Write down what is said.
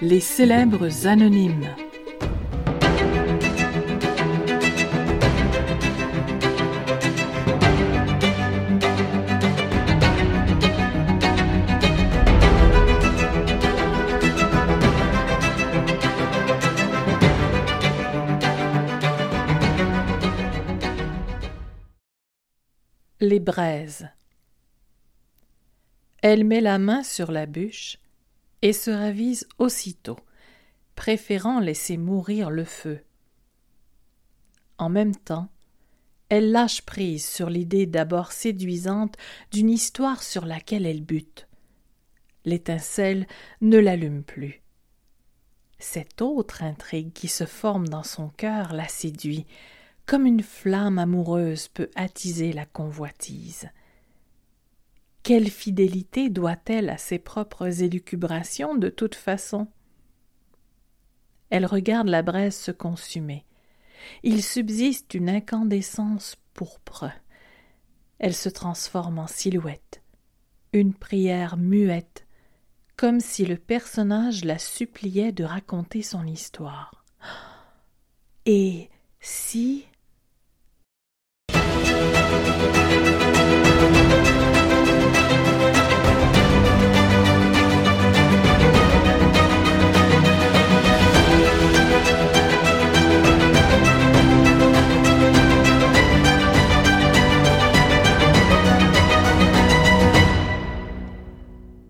Les célèbres anonymes. Les braises. Elle met la main sur la bûche et se ravise aussitôt, préférant laisser mourir le feu. En même temps, elle lâche prise sur l'idée d'abord séduisante d'une histoire sur laquelle elle bute. L'étincelle ne l'allume plus. Cette autre intrigue qui se forme dans son cœur la séduit, comme une flamme amoureuse peut attiser la convoitise. Quelle fidélité doit-elle à ses propres élucubrations de toute façon? Elle regarde la braise se consumer. Il subsiste une incandescence pourpre. Elle se transforme en silhouette, une prière muette, comme si le personnage la suppliait de raconter son histoire. Et si